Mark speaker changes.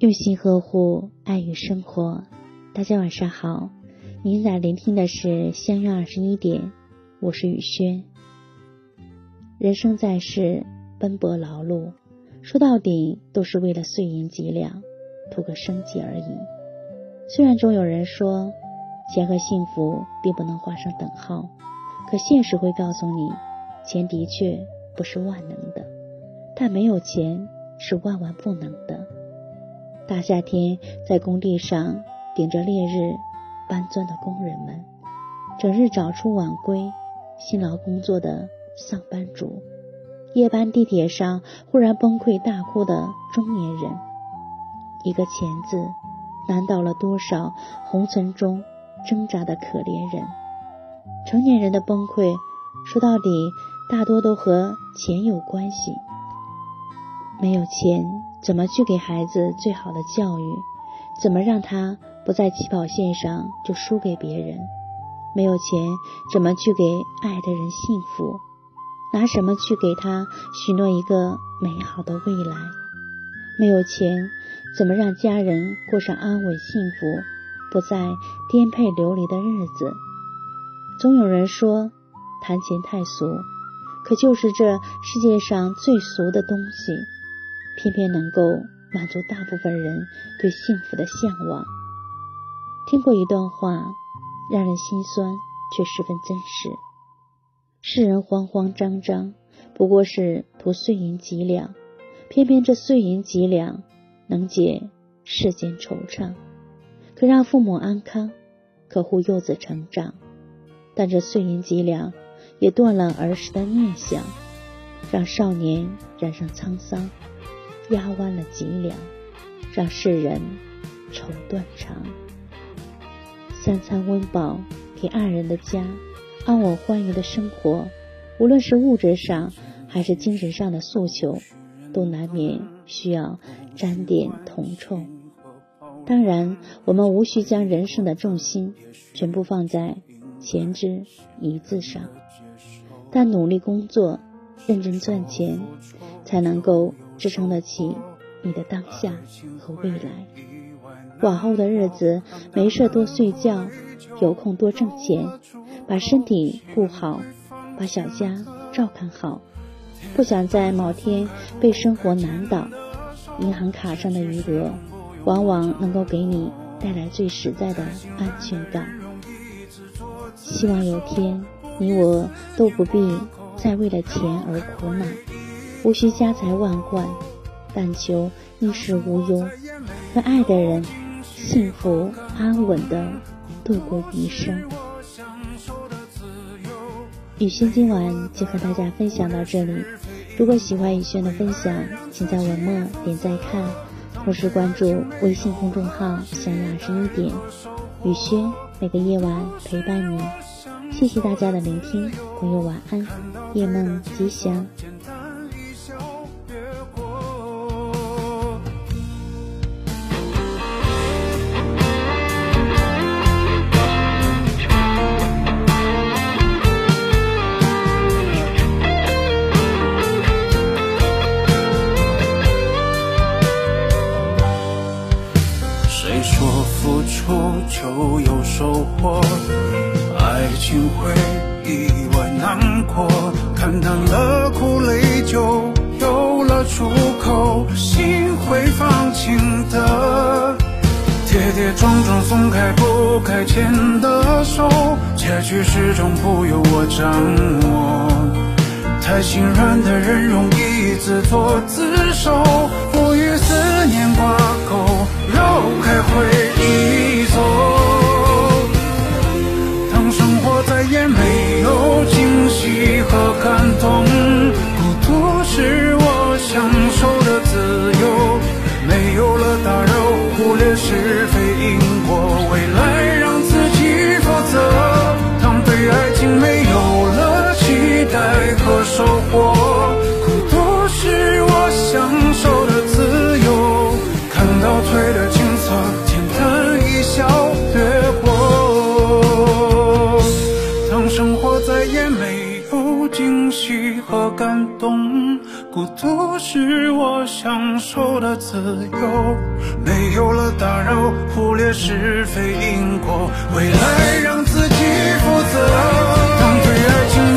Speaker 1: 用心呵护，爱与生活。大家晚上好，您在聆听的是相约二十一点，我是雨轩。人生在世，奔波劳碌，说到底都是为了碎银几两，图个生计而已。虽然总有人说，钱和幸福并不能画上等号，可现实会告诉你，钱的确不是万能的，但没有钱是万万不能的。大夏天，在工地上顶着烈日搬砖的工人们，整日早出晚归、辛劳工作的上班族，夜班地铁上忽然崩溃大哭的中年人，一个“钱”字，难倒了多少红尘中挣扎的可怜人。成年人的崩溃，说到底，大多都和钱有关系。没有钱，怎么去给孩子最好的教育？怎么让他不在起跑线上就输给别人？没有钱，怎么去给爱的人幸福？拿什么去给他许诺一个美好的未来？没有钱，怎么让家人过上安稳幸福、不再颠沛流离的日子？总有人说谈钱太俗，可就是这世界上最俗的东西。偏偏能够满足大部分人对幸福的向往。听过一段话，让人心酸，却十分真实。世人慌慌张张，不过是图碎银几两，偏偏这碎银几两能解世间惆怅，可让父母安康，可护幼子成长。但这碎银几两也断了儿时的念想，让少年染上沧桑。压弯了脊梁，让世人愁断肠。三餐温饱，给爱人的家，安稳欢愉的生活，无论是物质上还是精神上的诉求，都难免需要沾点铜臭。当然，我们无需将人生的重心全部放在钱之一字上，但努力工作，认真赚钱，才能够。支撑得起你的当下和未来。往后的日子，没事多睡觉，有空多挣钱，把身体顾好，把小家照看好。不想在某天被生活难倒，银行卡上的余额，往往能够给你带来最实在的安全感。希望有天，你我都不必再为了钱而苦恼。无需家财万贯，但求衣食无忧，和爱的人幸福安稳的度过余生。雨轩今晚就和大家分享到这里。如果喜欢雨轩的分享，请在文末点赞看，同时关注微信公众号“想要二十一点”，雨轩每个夜晚陪伴你。谢谢大家的聆听，朋友晚安，夜梦吉祥。
Speaker 2: 就有收获，爱情会意外难过，看淡了苦累，就有了出口，心会放晴的。跌跌撞撞松开不该牵的手，结局始终不由我掌握。太心软的人容易自作自受，为何收获，孤独是我享受的自由，看到退的景色，简单一笑掠过。当。生活再也没有惊喜和感动。孤独是我享受的自由，没有了打扰，忽略是非因果，未来让自己负责。当对爱情